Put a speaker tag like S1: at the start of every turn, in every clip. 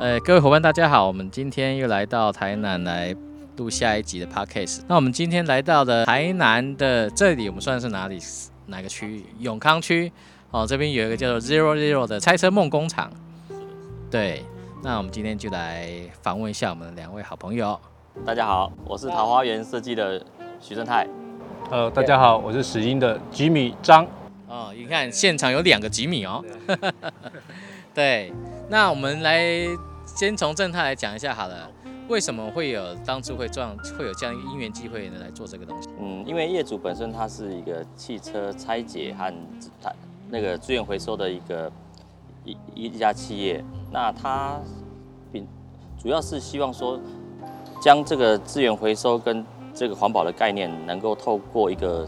S1: 呃，各位伙伴，大家好，我们今天又来到台南来录下一集的 podcast。那我们今天来到的台南的这里，我们算是哪里？哪个区域？永康区。哦，这边有一个叫做 Zero Zero 的拆车梦工厂。对，那我们今天就来访问一下我们的两位好朋友。
S2: 大家好，我是桃花源设计的徐正泰。
S3: 呃，大家好，我是史英的吉米张。
S1: 哦，你看现场有两个吉米哦。对，那我们来。先从正泰来讲一下好了，为什么会有当初会这样会有这样一个因缘机会呢来做这个东西？
S2: 嗯，因为业主本身他是一个汽车拆解和他那个资源回收的一个一一家企业，那他并主要是希望说将这个资源回收跟这个环保的概念能够透过一个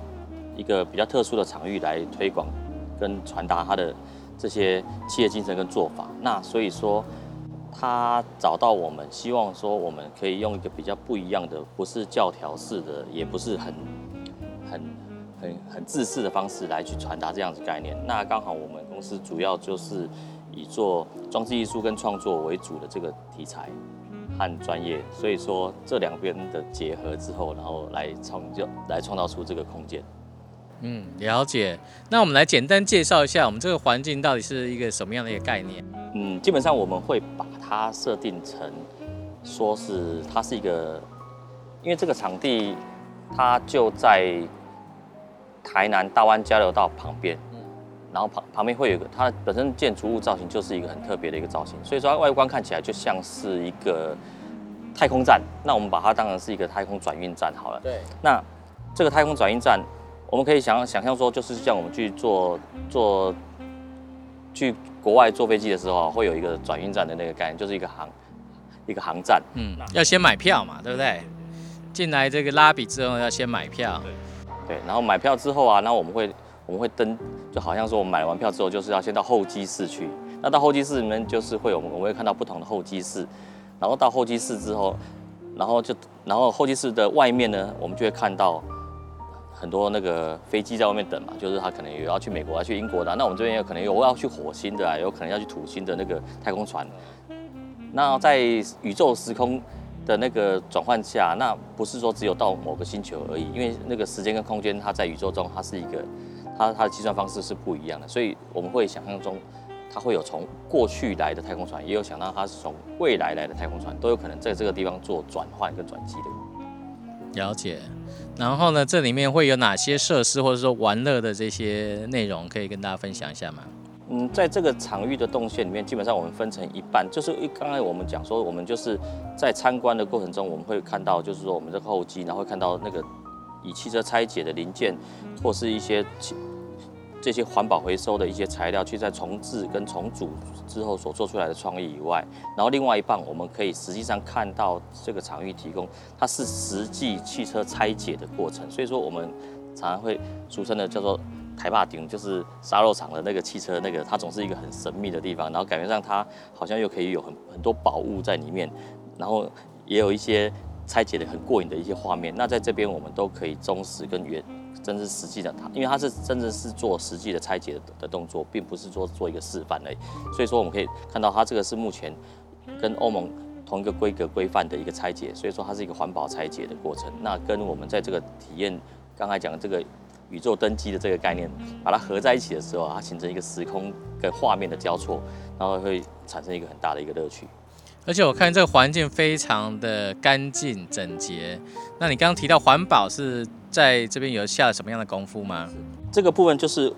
S2: 一个比较特殊的场域来推广跟传达他的这些企业精神跟做法。那所以说。他找到我们，希望说我们可以用一个比较不一样的，不是教条式的，也不是很很很很自私的方式来去传达这样子概念。那刚好我们公司主要就是以做装置艺术跟创作为主的这个题材和专业，所以说这两边的结合之后，然后来创就来创造出这个空间。
S1: 嗯，了解。那我们来简单介绍一下我们这个环境到底是一个什么样的一个概念？
S2: 嗯，基本上我们会把它设定成，说是它是一个，因为这个场地它就在台南大湾交流道旁边，嗯，然后旁旁边会有个它本身建筑物造型就是一个很特别的一个造型，所以说外观看起来就像是一个太空站。那我们把它当成是一个太空转运站好了。
S1: 对。
S2: 那这个太空转运站。我们可以想想象说，就是像我们去坐坐去国外坐飞机的时候，会有一个转运站的那个概念，就是一个航一个航站。
S1: 嗯，要先买票嘛，对不对？进来这个拉比之后要先买票。
S2: 对。然后买票之后啊，那我们会我们会登，就好像说我们买完票之后，就是要先到候机室去。那到候机室里面，就是会有我们会看到不同的候机室。然后到候机室之后，然后就然后候机室的外面呢，我们就会看到。很多那个飞机在外面等嘛，就是他可能有要去美国、要去英国的，那我们这边有可能有要去火星的，有可能要去土星的那个太空船。那在宇宙时空的那个转换下，那不是说只有到某个星球而已，因为那个时间跟空间，它在宇宙中它是一个，它它的计算方式是不一样的，所以我们会想象中，它会有从过去来的太空船，也有想到它是从未来来的太空船，都有可能在这个地方做转换跟转机的。
S1: 了解。然后呢，这里面会有哪些设施或者说玩乐的这些内容可以跟大家分享一下吗？
S2: 嗯，在这个场域的动线里面，基本上我们分成一半，就是刚才我们讲说，我们就是在参观的过程中，我们会看到，就是说我们这个候机，然后会看到那个以汽车拆解的零件或是一些。这些环保回收的一些材料，去在重置跟重组之后所做出来的创意以外，然后另外一半我们可以实际上看到这个场域提供，它是实际汽车拆解的过程。所以说我们常常会俗称的叫做台坝顶，就是沙漏厂的那个汽车那个，它总是一个很神秘的地方，然后感觉上它好像又可以有很很多宝物在里面，然后也有一些拆解的很过瘾的一些画面。那在这边我们都可以忠实跟原。真是实际的，它因为它是真正是做实际的拆解的动作，并不是说做一个示范而已。所以说我们可以看到，它这个是目前跟欧盟同一个规格规范的一个拆解，所以说它是一个环保拆解的过程。那跟我们在这个体验刚才讲的这个宇宙登机的这个概念，把它合在一起的时候，它形成一个时空跟画面的交错，然后会产生一个很大的一个乐趣。
S1: 而且我看这个环境非常的干净整洁。那你刚刚提到环保是？在这边有下了什么样的功夫吗？
S2: 这个部分就是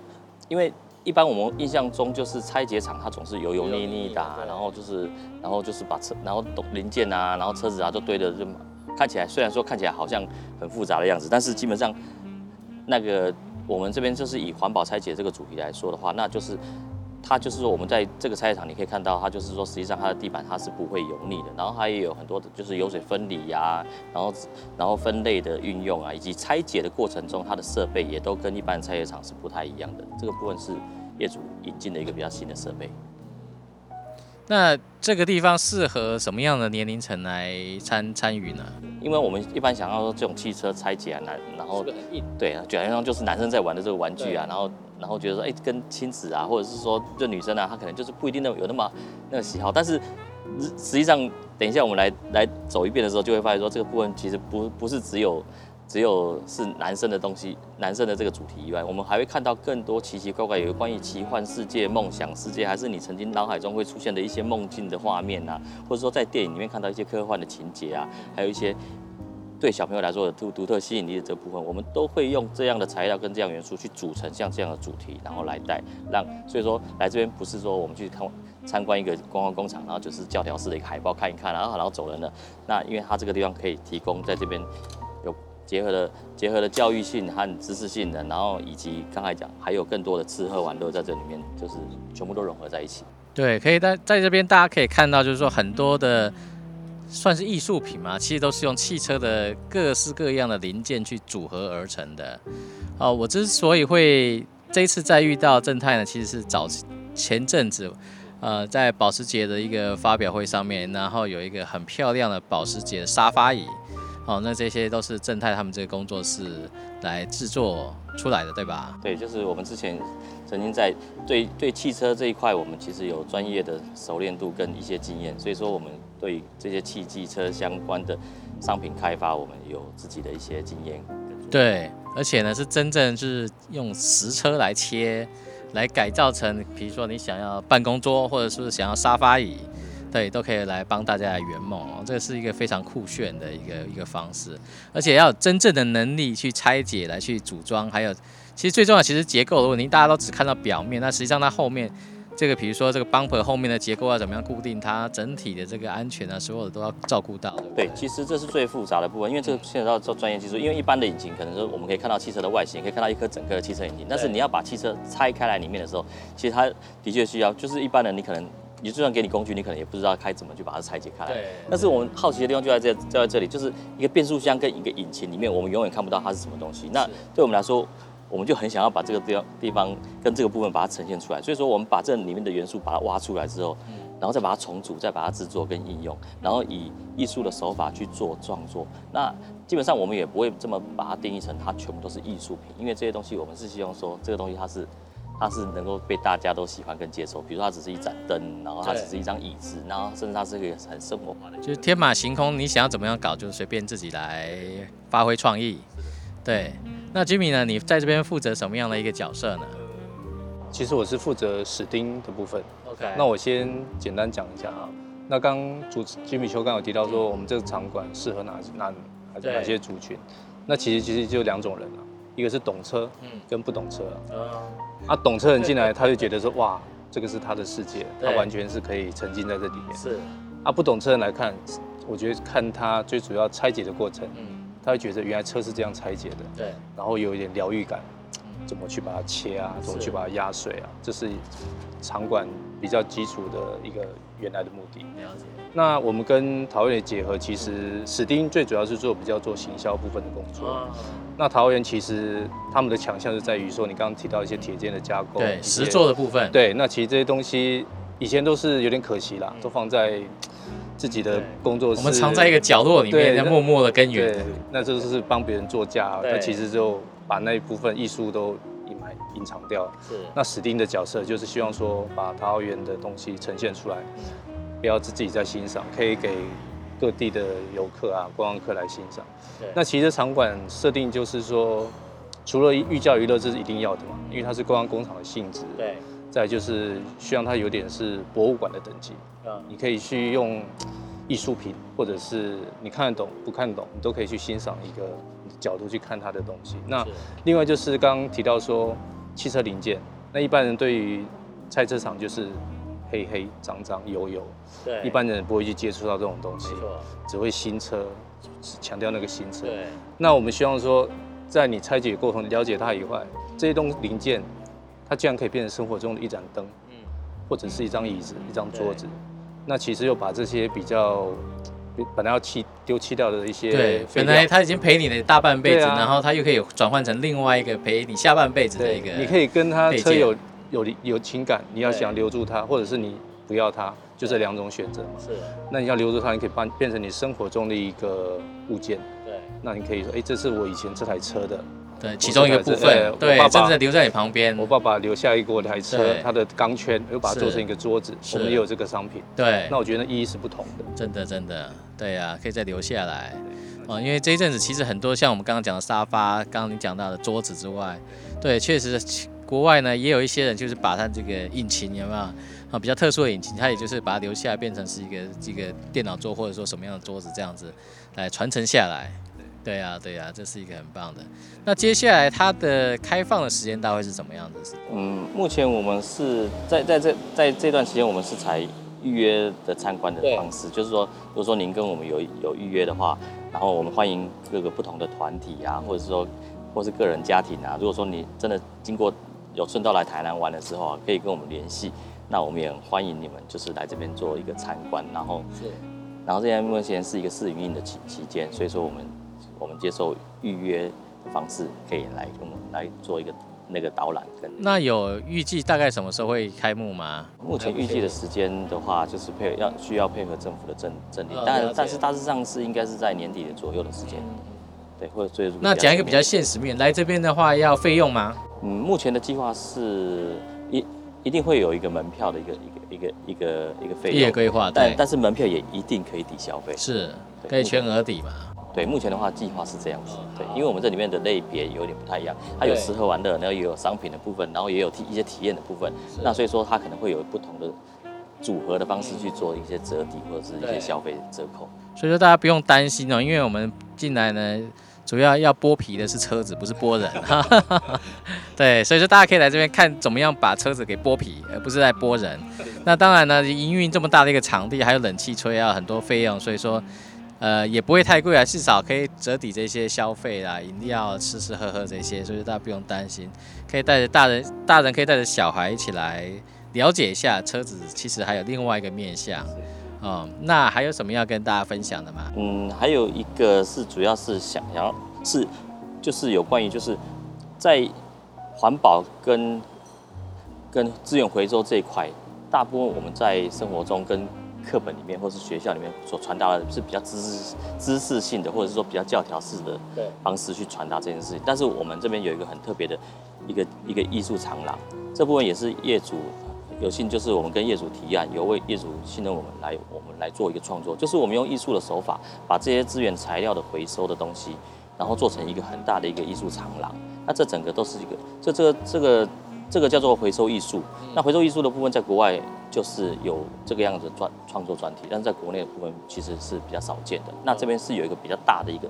S2: 因为一般我们印象中就是拆解厂，它总是油油腻腻的，然后就是然后就是把车，然后零件啊，然后车子啊都堆的就看起来虽然说看起来好像很复杂的样子，但是基本上那个我们这边就是以环保拆解这个主题来说的话，那就是。它就是说，我们在这个菜场，你可以看到，它就是说，实际上它的地板它是不会油腻的，然后它也有很多的，就是油水分离呀，然后然后分类的运用啊，以及拆解的过程中，它的设备也都跟一般拆解厂是不太一样的。这个部分是业主引进的一个比较新的设备。
S1: 那这个地方适合什么样的年龄层来参参与呢？
S2: 因为我们一般想要说这种汽车拆解啊，男，然后对啊，觉得上就是男生在玩的这个玩具啊，然后然后觉得说，哎，跟亲子啊，或者是说这女生啊，她可能就是不一定有那么那个喜好。但是实实际上，等一下我们来来走一遍的时候，就会发现说，这个部分其实不不是只有只有是男生的东西，男生的这个主题以外，我们还会看到更多奇奇怪怪有关于奇幻世界、梦想世界，还是你曾经脑海中会出现的一些梦境的画面啊，或者说在电影里面看到一些科幻的情节啊，还有一些。对小朋友来说的独独特吸引力的这部分，我们都会用这样的材料跟这样元素去组成像这样的主题，然后来带让。所以说来这边不是说我们去看参观一个观光工厂，然后就是教条式的一个海报看一看，然后然后走人了。那因为它这个地方可以提供在这边有结合了结合了教育性和知识性的，然后以及刚才讲还有更多的吃喝玩乐在这里面，就是全部都融合在一起。
S1: 对，可以在在这边大家可以看到，就是说很多的。算是艺术品嘛，其实都是用汽车的各式各样的零件去组合而成的。哦，我之所以会这一次再遇到正太呢，其实是早前阵子，呃，在保时捷的一个发表会上面，然后有一个很漂亮的保时捷的沙发椅。哦，那这些都是正太他们这个工作室来制作出来的，对吧？
S2: 对，就是我们之前曾经在对对汽车这一块，我们其实有专业的熟练度跟一些经验，所以说我们。对这些汽机车相关的商品开发，我们有自己的一些经验。
S1: 对，而且呢是真正是用实车来切，来改造成，比如说你想要办公桌，或者是想要沙发椅，对，都可以来帮大家来圆梦哦。这是一个非常酷炫的一个一个方式，而且要真正的能力去拆解来去组装，还有其实最重要其实结构的问题，大家都只看到表面，那实际上它后面。这个比如说这个 bumper 后面的结构要怎么样固定它整体的这个安全啊，所有的都要照顾到。
S2: 对，其实这是最复杂的部分，因为这个牵扯到做专业技术。因为一般的引擎可能说我们可以看到汽车的外形，可以看到一颗整个的汽车引擎，但是你要把汽车拆开来里面的时候，其实它的确需要，就是一般人你可能你就算给你工具，你可能也不知道该怎么去把它拆解开来。对。但是我们好奇的地方就在这就在这里，就是一个变速箱跟一个引擎里面，我们永远看不到它是什么东西。那对我们来说。我们就很想要把这个地方地方跟这个部分把它呈现出来，所以说我们把这里面的元素把它挖出来之后，然后再把它重组，再把它制作跟应用，然后以艺术的手法去做创作。那基本上我们也不会这么把它定义成它全部都是艺术品，因为这些东西我们是希望说这个东西它是它是能够被大家都喜欢跟接受。比如说它只是一盏灯，然后它只是一张椅子，然后甚至它是一个很生活化的，
S1: 就是天马行空，你想要怎么样搞就随便自己来发挥创意。对。那 Jimmy 呢？你在这边负责什么样的一个角色呢？
S3: 其实我是负责史丁的部分。
S1: OK。
S3: 那我先简单讲一下啊。那刚主持 Jimmy 秋刚有提到说，我们这个场馆适合哪哪哪些族群？那其实其实就两种人啊，一个是懂车，嗯，跟不懂车。啊。啊，懂车人进来，他就觉得说，哇，这个是他的世界，他完全是可以沉浸在这里面。
S1: 是。
S3: 啊，不懂车人来看，我觉得看他最主要拆解的过程。嗯。他会觉得原来车是这样拆解的，
S1: 对，
S3: 然后有一点疗愈感，怎么去把它切啊，怎么去把它压碎啊，这是场馆比较基础的一个原来的目的。
S1: 了解。
S3: 那我们跟陶园结合，其实史丁最主要是做比较做行销部分的工作。那桃园其实他们的强项是在于说，你刚刚提到一些铁件的加工，
S1: 对，实做的部分。
S3: 对，那其实这些东西以前都是有点可惜啦，都放在。自己的工作室，
S1: 我们藏在一个角落里面，在默默的耕耘。
S3: 对，那就是帮别人做架，那其实就把那一部分艺术都隐埋、隐藏掉。
S1: 是。
S3: 那史丁的角色就是希望说，把桃园的东西呈现出来，不要自己在欣赏，可以给各地的游客啊、观光客来欣赏。
S1: 对。
S3: 那其实场馆设定就是说，除了寓教于乐，这是一定要的嘛，因为它是观光工厂的性质。
S1: 对。
S3: 再就是希望它有点是博物馆的等级。你可以去用艺术品，或者是你看得懂不看懂，你都可以去欣赏一个角度去看它的东西。那另外就是刚刚提到说汽车零件，那一般人对于赛车场就是黑黑脏脏油油，
S1: 对，
S3: 一般人不会去接触到这种东西，只会新车，强调那个新车。
S1: 对，
S3: 那我们希望说，在你拆解过程了解它以外，这些东零件，它竟然可以变成生活中的一盏灯，嗯，或者是一张椅子、一张桌子。那其实又把这些比较本来要弃丢弃掉的一些，
S1: 对，本来他已经陪你的大半辈子，然后他又可以转换成另外一个陪你下半辈子的一个。
S3: 你可以跟他车有有有情感，你要想留住他，或者是你不要他，就这两种选择嘛。
S1: 是。
S3: 那你要留住他，你可以把变成你生活中的一个物件。
S1: 对。
S3: 那你可以说，哎，这是我以前这台车的。
S1: 对，其中一个部分，对，
S3: 我爸爸
S1: 真的留在你旁边
S3: 我，爸爸留下一过台车他，的钢圈又把它做成一个桌子，
S1: 是
S3: 我们也有这个商品。
S1: 对
S3: 那，我觉得意义是不同的。
S1: 真的真的，对呀、可以再留下来。哦，因为这一阵子其实很多像我们刚刚讲的沙发，刚刚你讲到的桌子之外，对，确实国外呢也有一些人就是把它这个引擎有没有啊比较特殊的引擎，它也就是把它留下来变成是一个这个电脑桌或者说什么样的桌子这样子来传承下来。对呀、对呀、这是一个很棒的。那接下来它的开放的时间大概是怎么样子？
S2: 嗯，目前我们是在在这在这段时间，我们是采预约的参观的方式，就是说，如果说您跟我们有有预约的话，然后我们欢迎各个不同的团体啊，或者是说，或是个人家庭啊，如果说你真的经过有顺道来台南玩的时候啊，可以跟我们联系，那我们也很欢迎你们就是来这边做一个参观，然后
S1: 是。
S2: 然后现在目前是一个试营运的期期间，所以说我们我们接受预约的方式，可以来跟我们来做一个那个导览跟。
S1: 那有预计大概什么时候会开幕吗？
S2: 目前预计的时间的话，就是配要需要配合政府的政政令但但是大致上是应该是在年底的左右的时间，对，或者最
S1: 那讲一个比较现实面，来这边的话要费用吗？
S2: 嗯，目前的计划是一一定会有一个门票的一个一个一个一个一个费用，
S1: 业规划，
S2: 但但是门票也一定可以抵消费，
S1: 是可以全额抵嘛？
S2: 对，目前的话计划是这样子，对，因为我们这里面的类别有点不太一样，它有吃喝玩乐，然后也有商品的部分，然后也有体一些体验的部分，那所以说它可能会有不同的组合的方式去做一些折抵或者是一些消费折扣。
S1: 所以说大家不用担心哦，因为我们进来呢，主要要剥皮的是车子，不是剥人。对，所以说大家可以来这边看怎么样把车子给剥皮，而不是在剥人。那当然呢，营运这么大的一个场地，还有冷气吹啊，很多费用，所以说。呃，也不会太贵啊，至少可以折抵这些消费啦，饮料、吃吃喝喝这些，所以大家不用担心，可以带着大人，大人可以带着小孩一起来了解一下车子，其实还有另外一个面向。哦，那还有什么要跟大家分享的吗？
S2: 嗯，还有一个是主要是想要是就是有关于就是在环保跟跟资源回收这一块，大部分我们在生活中跟课本里面或是学校里面所传达的是比较知识知识性的，或者是说比较教条式的
S1: 对
S2: 方式去传达这件事情。但是我们这边有一个很特别的一个一个艺术长廊，这部分也是业主有幸，就是我们跟业主提案，有位业主信任我们来，我们来做一个创作，就是我们用艺术的手法，把这些资源材料的回收的东西，然后做成一个很大的一个艺术长廊。那这整个都是一个，这这个这个这个叫做回收艺术。那回收艺术的部分，在国外就是有这个样子的专创作专题，但是在国内的部分其实是比较少见的。那这边是有一个比较大的一个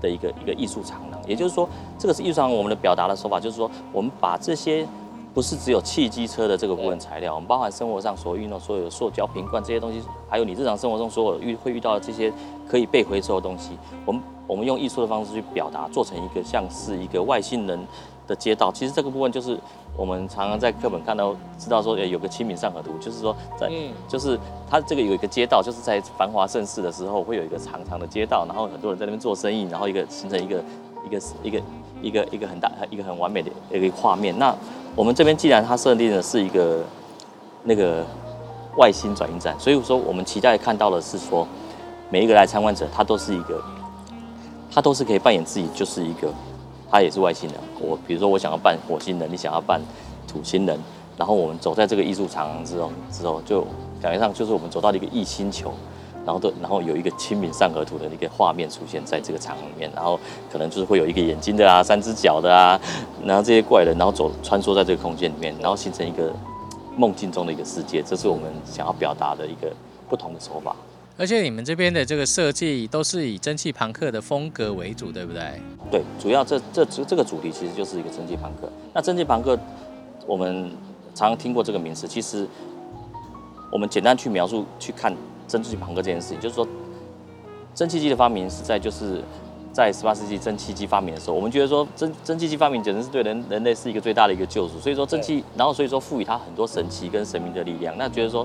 S2: 的一个一个艺术长廊，也就是说，这个是艺术长廊我们的表达的手法，就是说我们把这些。不是只有汽机车的这个部分材料，我们包含生活上所运用所有的塑胶瓶罐这些东西，还有你日常生活中所有遇会遇到的这些可以被回收的东西，我们我们用艺术的方式去表达，做成一个像是一个外星人的街道。其实这个部分就是我们常常在课本看到，知道说有个清明上河图，就是说在
S1: 嗯
S2: 就是它这个有一个街道，就是在繁华盛世的时候会有一个长长的街道，然后很多人在那边做生意，然后一个形成一个一个一个一个一个很大一个很完美的一个画面。那我们这边既然它设定的是一个那个外星转运站，所以说我们期待看到的是说，每一个来参观者他都是一个，他都是可以扮演自己就是一个，他也是外星人。我比如说我想要扮火星人，你想要扮土星人，然后我们走在这个艺术长廊之后之后，就感觉上就是我们走到了一个异星球。然后都，然后有一个清明上河图的一个画面出现在这个场里面，然后可能就是会有一个眼睛的啊，三只脚的啊，然后这些怪人，然后走穿梭在这个空间里面，然后形成一个梦境中的一个世界，这是我们想要表达的一个不同的手法。
S1: 而且你们这边的这个设计都是以蒸汽朋克的风格为主，对不对？
S2: 对，主要这这这这个主题其实就是一个蒸汽朋克。那蒸汽朋克，我们常常听过这个名词，其实我们简单去描述去看蒸汽朋克这件事情，就是说，蒸汽机的发明是在就是在十八世纪蒸汽机发明的时候，我们觉得说蒸蒸汽机发明简直是对人人类是一个最大的一个救赎。所以说蒸汽，然后所以说赋予它很多神奇跟神明的力量。那觉得说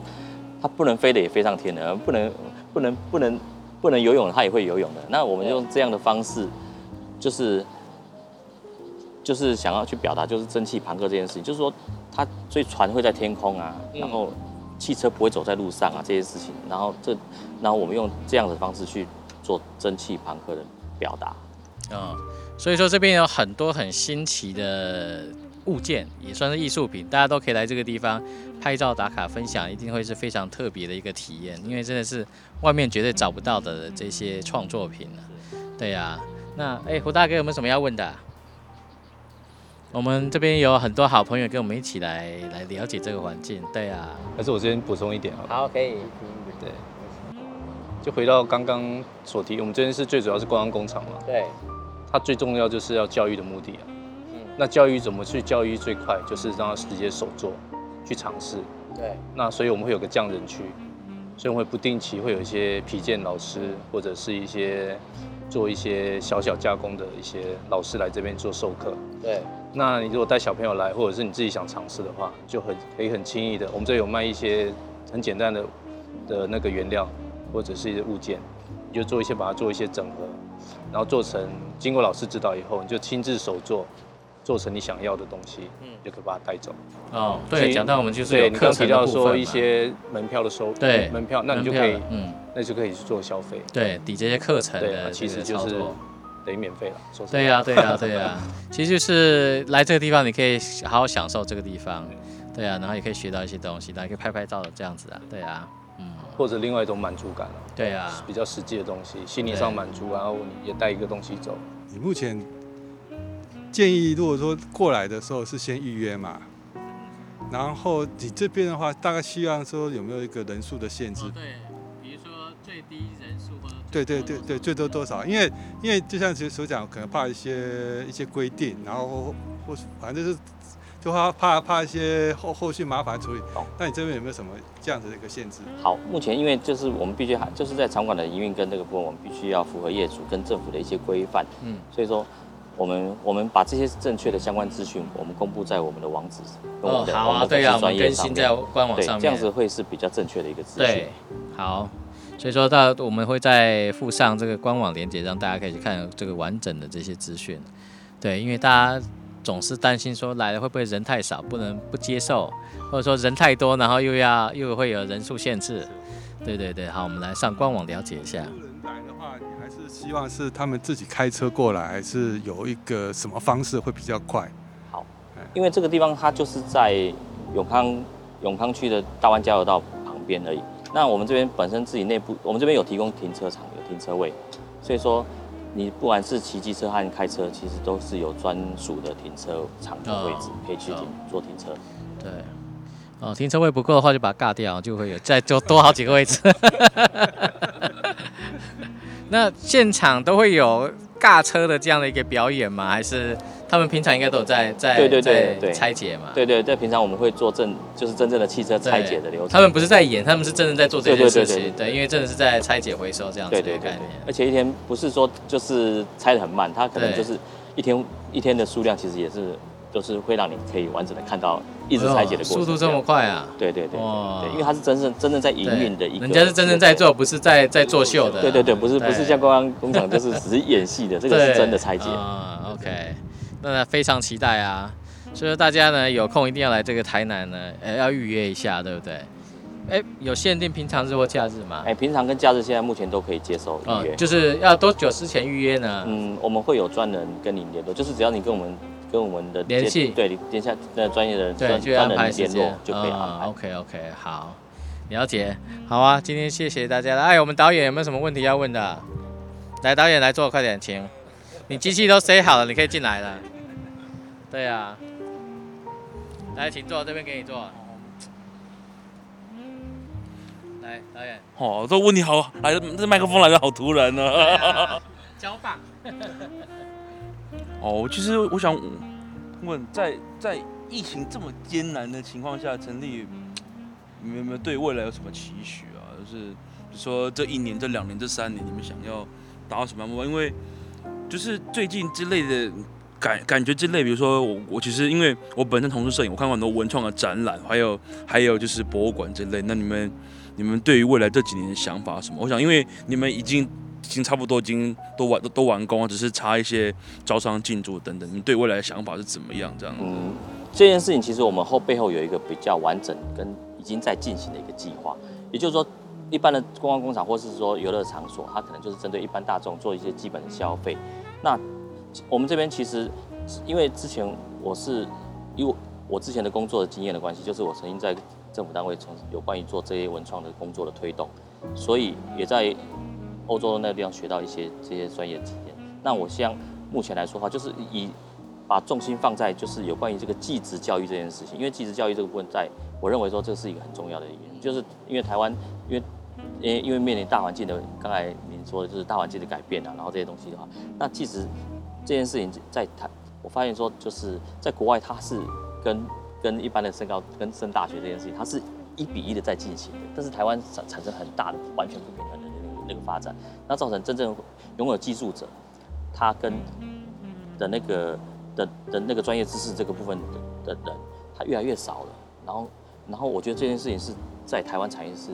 S2: 它不能飞的也飞上天了，不能不能不能不能游泳它也会游泳的。那我们用这样的方式，就是就是想要去表达，就是蒸汽朋克这件事情，就是说它所以船会在天空啊，然后汽车不会走在路上啊这些事情，然后这然后我们用这样的方式去做蒸汽朋克的表达。
S1: 嗯，所以说这边有很多很新奇的物件，也算是艺术品，大家都可以来这个地方拍照打卡分享，一定会是非常特别的一个体验，因为真的是外面绝对找不到的这些创作品了。对呀、那哎胡大哥有没有什么要问的啊、我们这边有很多好朋友跟我们一起来来了解这个环境，对呀、
S3: 还是我这边补充一点好了。
S1: 好，可以。
S3: 对，就回到刚刚所提，我们这边是最主要是观光工厂嘛，
S1: 对，
S3: 它最重要就是要教育的目的啊。
S1: 嗯，
S3: 那教育怎么去教育最快，就是让他直接手做，去尝试。
S1: 对，
S3: 那所以我们会有个匠人区，所以我们会不定期会有一些皮件老师，或者是一些做一些小小加工的一些老师来这边做授课。
S1: 对，
S3: 那你如果带小朋友来，或者是你自己想尝试的话，就很可以很轻易的，我们这有卖一些很简单的的那个原料，或者是一些物件，你就做一些把它做一些整合，然后做成经过老师指导以后，你就亲自手做，做成你想要的东西，
S1: 嗯。
S3: 嗯，就可以把它带走。
S1: 哦，对，讲到我们就是
S3: 对你刚提
S1: 有课程的
S3: 到说一些门票的收，
S1: 对
S3: 门票，那你就可以，
S1: 嗯，
S3: 那就可以去做消费，
S1: 对，抵这些课程的
S3: 其实就是。等于免费了。说实
S1: 对呀、对呀、对 呀、其实就是来这个地方，你可以好好享受这个地方，对呀、然后也可以学到一些东西，然后可以拍拍照的这样子啊，对呀、嗯，
S3: 或者另外一种满足感了，
S1: 对呀、
S3: 比较实际的东西，心理上满足，然后你也带一个东西走。
S4: 你目前建议，如果说过来的时候是先预约嘛，然后你这边的话，大概希望说有没有一个人数的限制？
S1: 对，比如说最低人数或者
S4: 对对对对，最多多少？因为因为就像其实所讲，可能怕一些一些规定，然后或反正就是就怕怕怕一些后后续麻烦处理
S2: 懂。
S4: 那你这边有没有什么这样子的一个限制？
S2: 好，目前因为就是我们必须还就是在场馆的营运跟这个部分，我们必须要符合业主跟政府的一些规范，
S1: 嗯，
S2: 所以说我们我们把这些正确的相关资讯，我们公布在我们的网址跟我
S1: 哦
S2: 们，的、
S1: 好啊，对啊、我们更新在官网上面，
S2: 这样子会是比较正确的一个资讯
S1: 对。，好，所以说到我们会在附上这个官网连接，让大家可以去看这个完整的这些资讯。对，因为大家总是担心说来了会不会人太少，不能不接受，或者说人太多，然后又要又会有人数限制。对对对，好，我们来上官网了解一下。
S4: 希望是他们自己开车过来，还是有一个什么方式会比较快？
S2: 好因为这个地方它就是在永康永康区的大湾交流道旁边而已。那我们这边本身自己内部，我们这边有提供停车场，有停车位，所以说你不管是骑机车和开车，其实都是有专属的停车场的位置
S1: 哦
S2: 可以去停
S1: 哦
S2: 做停车。
S1: 对，哦，停车位不够的话，就把它尬掉，就会有再多多好几个位置。那现场都会有尬车的这样的一个表演吗？还是他们平常应该都有在在
S2: 对对对对
S1: 拆解嘛？
S2: 对对对，平常我们会做正就是真正的汽车拆解的流程。
S1: 他们不是在演，他们是真的在做这件事情。
S2: 对
S1: 因为真的是在拆解回收这样子
S2: 对对对对
S1: 的概念。，
S2: 而且一天不是说就是拆的很慢，它可能就是一天一天的数量其实也是都是会让你可以完整的看到一直拆解的过程。
S1: 速度这么快啊！
S2: 对对对因为它是真正真正在营运的一个，
S1: 人家是真正在做，不是在在作秀的。
S2: 对对对，不是不是像观光工厂，就是只是演戏的，这个是真的拆解。
S1: 啊、OK，那非常期待啊！所以说大家呢有空一定要来这个台南呢，呃，要预约一下，对不对？哎，有限定平常日或假日吗？
S2: 哎，平常跟假日现在目前都可以接受预约。
S1: 哦就是要多久之前预约呢？
S2: 嗯，我们会有专人跟你联络，就是只要你跟我们跟我们的
S1: 联系
S2: 对，联下那专业的
S1: 对，
S2: 专
S1: 就安
S2: 专
S1: 排时间
S2: 人联络就可以安排。
S1: OK OK，好，了解。好啊，今天谢谢大家了。哎，我们导演有没有什么问题要问的？来，导演来坐，快点，请。你机器都塞好了，你可以进来了。对呀、来，请坐，这边给你坐。来，导演。
S5: 哦，这问题好来的，这麦克风来的好突然呢、
S1: 交棒。
S5: 哦，其实我想问，在在疫情这么艰难的情况下成立，你们有没有对未来有什么期许啊？就是比如说这一年、这两年、这三年，你们想要达到什么样的目标？因为就是最近之类的感感觉之类，比如说我我其实因为我本身从事摄影，我看过很多文创的展览，还有还有就是博物馆之类。那你们你们对于未来这几年的想法什么？我想，因为你们已经已经差不多已经都完都都完工了，只是差一些招商进驻等等。你对未来的想法是怎么样？这样？
S2: 嗯，这件事情其实我们后背后有一个比较完整跟已经在进行的一个计划，也就是说，一般的观光工厂或是说游乐场所，它可能就是针对一般大众做一些基本的消费。那我们这边其实因为之前我是因为我之前的工作的经验的关系，就是我曾经在政府单位从有关于做这些文创的工作的推动，所以也在欧洲那个地方学到一些这些专业经验。那我像目前来说的话，就是以把重心放在就是有关于这个技职教育这件事情，因为技职教育这个部分，在我认为说这是一个很重要的一点，就是因为台湾因为因为因为面临大环境的，刚才您说的就是大环境的改变啊，然后这些东西的话，那技职这件事情在台，我发现说就是在国外它是跟跟一般的升高跟升大学这件事情，它是一比一的在进行的，但是台湾产产生很大的完全不平衡的那个发展，那造成真正拥有技术者，他跟的那个的的那个专业知识这个部分的的人，他越来越少了。然后，然后我觉得这件事情是在台湾产业是，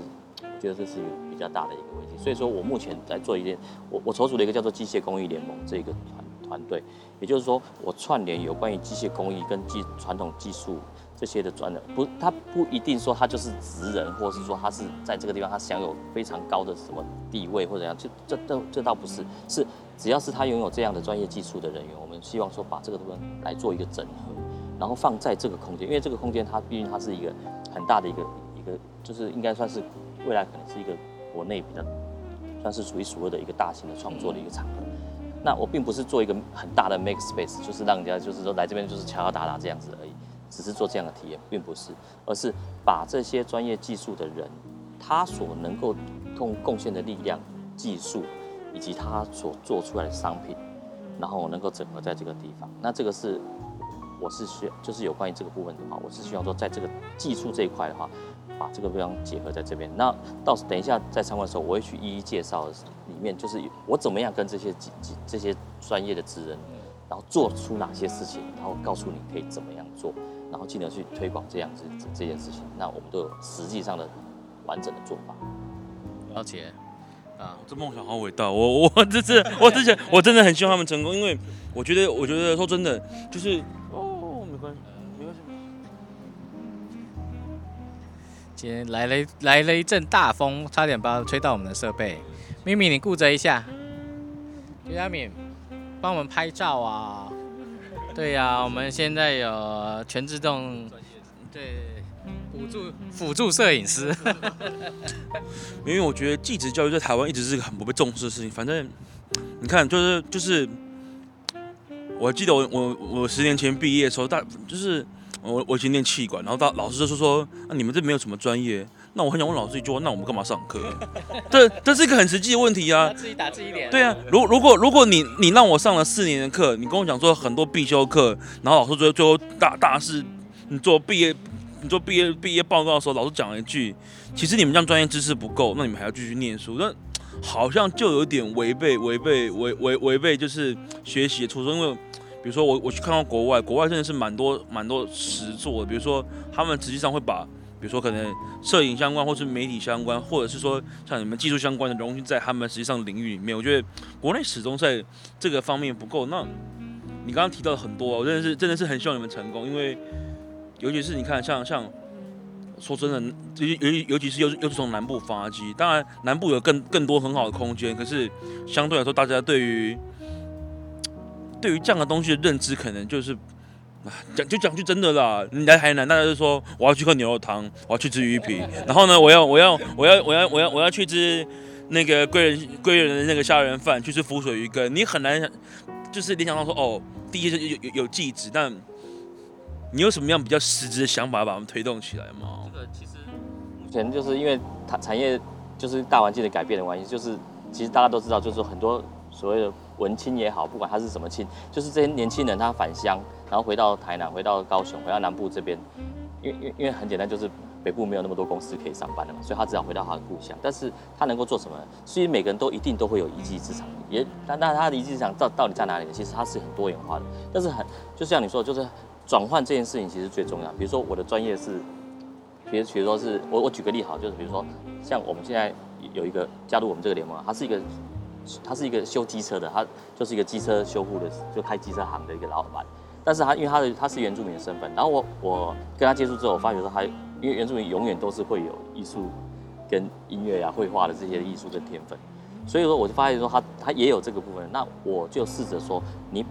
S2: 觉得这是一个比较大的一个问题。所以说我目前在做一件，我我筹组了一个叫做机械工艺联盟这个团团队，也就是说我串联有关于机械工艺跟技传统技术这些的专人，不，他不一定说他就是职人，或是说他是在这个地方他享有非常高的什么地位或者怎样，这这这这倒不是，是只要是他拥有这样的专业技术的人员，我们希望说把这个部分来做一个整合，然后放在这个空间，因为这个空间它毕竟它是一个很大的一个一个，就是应该算是未来可能是一个国内比较算是数一数二的一个大型的创作的一个场合。那我并不是做一个很大的 make space，就是让人家就是说来这边就是敲敲打打这样子而已，只是做这样的体验，并不是，而是把这些专业技术的人，他所能够通贡献的力量、技术，以及他所做出来的商品，然后能够整合在这个地方。那这个是我是需要就是有关于这个部分的话，我是希望说在这个技术这一块的话，把这个地方结合在这边。那到等一下在参观的时候，我会去一一介绍里面，就是我怎么样跟这些这些专业的职人，然后做出哪些事情，然后告诉你可以怎么样做，然后进而去推广这样子这这件事情。那我们都有实际上的完整的做法。
S1: 了解啊，
S5: 这梦想好伟大，我我这是我之前我真的很希望他们成功，因为我觉得我觉得说真的就是哦没关系没关系。
S1: 今天来了一来了一阵大风，差点把吹到我们的设备。咪咪，你顾着一下。刘佳敏，帮我们拍照啊。对呀、我们现在有全自动，对，辅助辅助摄影师。
S5: 因为我觉得技职教育在台湾一直是个很不被重视的事情。反正你看，就是就是，我记得我我我十年前毕业的时候，大就是我我以前练气管，然后大老师就说说，啊你们这没有什么专业。那我很想问老师一句话，那我们干嘛上课？这这是一个很实际的问题啊。
S1: 自己打自己脸。
S5: 对啊，如如果如果你你让我上了四年的课，你跟我讲说很多必修课，然后老师最后最后大大事，你做毕业你做毕业毕业报告的时候，老师讲了一句，其实你们这样专业知识不够，那你们还要继续念书，那好像就有点违背违背违违违背就是学习的初衷，因为比如说我我去看到国外，国外真的是蛮多蛮多实作的，比如说他们实际上会把。比如说，可能摄影相关，或是媒体相关，或者是说像你们技术相关的融进在他们实际上领域里面，我觉得国内始终在这个方面不够。那你刚刚提到的很多，我真的是真的是很希望你们成功，因为尤其是你看，像像说真的，尤尤尤其是又是又是从南部发迹，当然南部有更更多很好的空间，可是相对来说，大家对于对于这样的东西的认知，可能就是讲就讲句真的啦，你来台南，大家就说我要去喝牛肉汤，我要去吃鱼皮，然后呢，我要我要我要我要我要我要去吃那个贵人贵人的那个虾仁饭，去吃浮水鱼羹，你很难想就是联想到说哦，第一是有有有技职，但你有什么样比较实质的想法把他们推动起来吗？
S2: 这个其实目前就是因为它产业就是大环境的改变的关系，就是其实大家都知道，就是很多所谓的文青也好，不管他是什么青，就是这些年轻人他返乡，然后回到台南，回到高雄，回到南部这边，因为因为因为很简单，就是北部没有那么多公司可以上班的嘛，所以他只好回到他的故乡。但是他能够做什么呢？所以每个人都一定都会有一技之长，也但但他的一技之长到到底在哪里呢？其实他是很多元化的，但是很就像你说，就是转换这件事情其实最重要。比如说我的专业是，比如比如说是我我举个例好，就是比如说像我们现在有一个加入我们这个联盟啊，他是一个他是一个修机车的，他就是一个机车修护的，就开机车行的一个老板。但是他因为他的他是原住民的身份，然后我我跟他接触之后，我发觉说他因为原住民永远都是会有艺术跟音乐啊、绘画的这些艺术跟天分，所以说我就发现说他他也有这个部分，那我就试着说你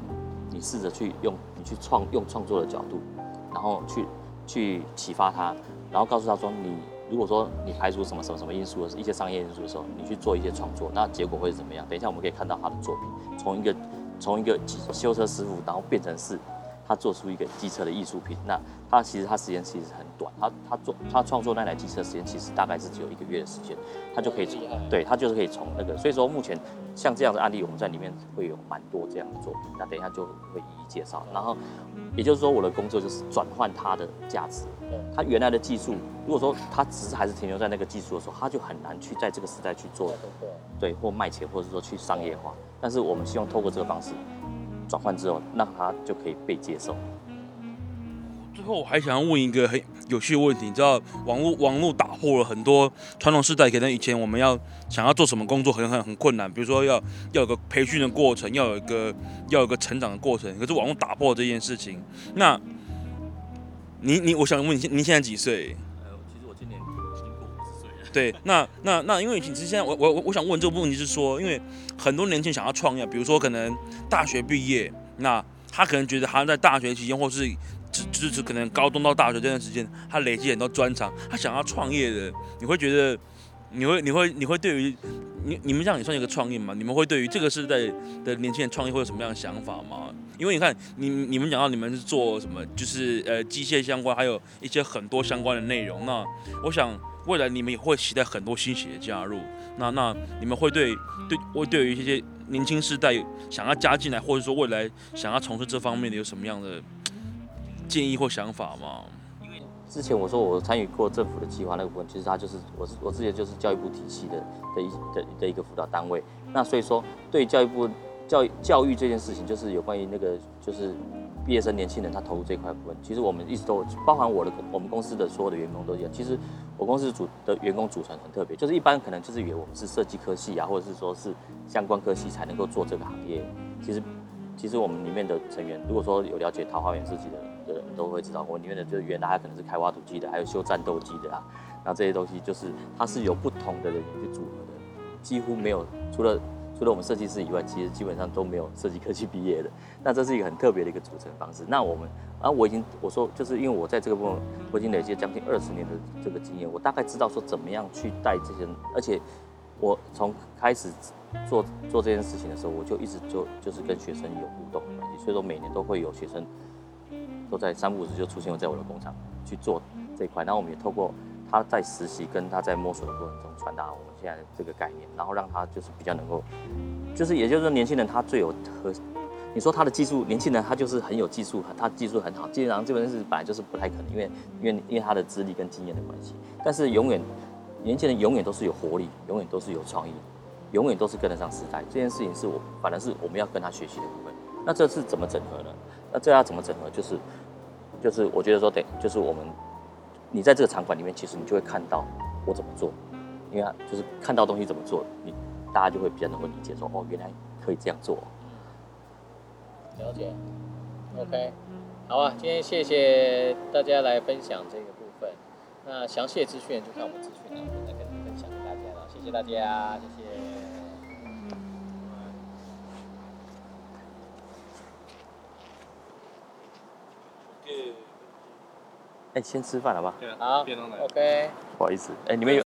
S2: 你试着去用你去创用创作的角度，然后去去启发他，然后告诉他说你如果说你排除什么什么什么因素的一些商业因素的时候，你去做一些创作，那结果会是怎么样？等一下我们可以看到他的作品，从一个从一个修车师傅，然后变成是。他做出一个机车的艺术品，那他其实他时间其实很短，他他做他创作那台机车时间其实大概是只有一个月的时间，他就可以从对他就是可以从那个，所以说目前像这样的案例，我们在里面会有蛮多这样的作品，那等一下就会一一介绍。然后也就是说，我的工作就是转换它的价值，他原来的技术，如果说他只是还是停留在那个技术的时候，他就很难去在这个时代去做对或卖钱，或者说去商业化。但是我们希望透过这个方式。转换之后，让他就可以被接受。
S5: 最后，我还想要问一个很有趣的问题，你知道，网络网络打破了很多传统时代，可能以前我们要想要做什么工作，很很很困难，比如说要要有个培训的过程，要有一个要有个成长的过程。可是网络打破这件事情，那，你你，我想问你，您现在几岁？对，那那那，因为其实现在我我我想问这个问题是说，因为很多年轻人想要创业，比如说可能大学毕业，那他可能觉得他在大学期间，或是只只是可能高中到大学这段时间，他累积很多专长，他想要创业的，你会觉得，你会你会你会对于你你们这样也算一个创业吗？你们会对于这个时代的年轻人创业会有什么样的想法吗？因为你看你你们讲到你们是做什么，就是呃机械相关，还有一些很多相关的内容，那我想。未来你们也会期待很多新血的加入，那那你们会对对会对于一些年轻世代想要加进来，或者说未来想要从事这方面的有什么样的建议或想法吗？
S2: 因为之前我说我参与过政府的计划那个部分，其实它就是我我自己就是教育部体系的的一的的一个辅导单位，那所以说对教育部教教育这件事情，就是有关于那个就是。毕业生、年轻人，他投入这块部分，其实我们一直都包含我的我们公司的所有的员工都一样。其实我公司组的员工组成很特别，就是一般可能就是以为我们是设计科系啊，或者是说是相关科系才能够做这个行业。其实其实我们里面的成员，如果说有了解桃花源设计的的人都会知道，我里面的就是原来他可能是开挖土机的，还有修战斗机的啊，那这些东西就是它是有不同的人员去组合的，几乎没有除了。除了我们设计师以外，其实基本上都没有设计科技毕业的。那这是一个很特别的一个组成方式。那我们，啊，我已经我说，就是因为我在这个部分，我已经累积了将近二十年的这个经验，我大概知道说怎么样去带这些。而且我从开始做做这件事情的时候，我就一直就就是跟学生有互动的关系。所以说每年都会有学生都在三不五时就出现在我的工厂去做这一块。然后我们也透过他在实习跟他在摸索的过程中传达我们现在这个概念，然后让他就是比较能够，就是也就是说年轻人他最有和你说他的技术，年轻人他就是很有技术，他技术很好，基本上基本上是本来就是不太可能，因为因为因为他的资历跟经验的关系。但是永远年轻人永远都是有活力，永远都是有创意，永远都是跟得上时代。这件事情是我反而是我们要跟他学习的部分。那这是怎么整合？呢？那这要怎么整合？就是就是我觉得说得就是我们。你在这个场馆里面，其实你就会看到我怎么做，因为就是看到东西怎么做，你大家就会比较能够理解说，哦，原来可以这样做。
S1: 了解，OK，好啊，今天谢谢大家来分享这个部分。那详细的资讯就看我们资讯栏再跟分享给大家了。谢谢大家，谢谢。
S2: 哎，先吃饭好不好？
S1: 好，OK。
S2: 不好意思，哎，你们有。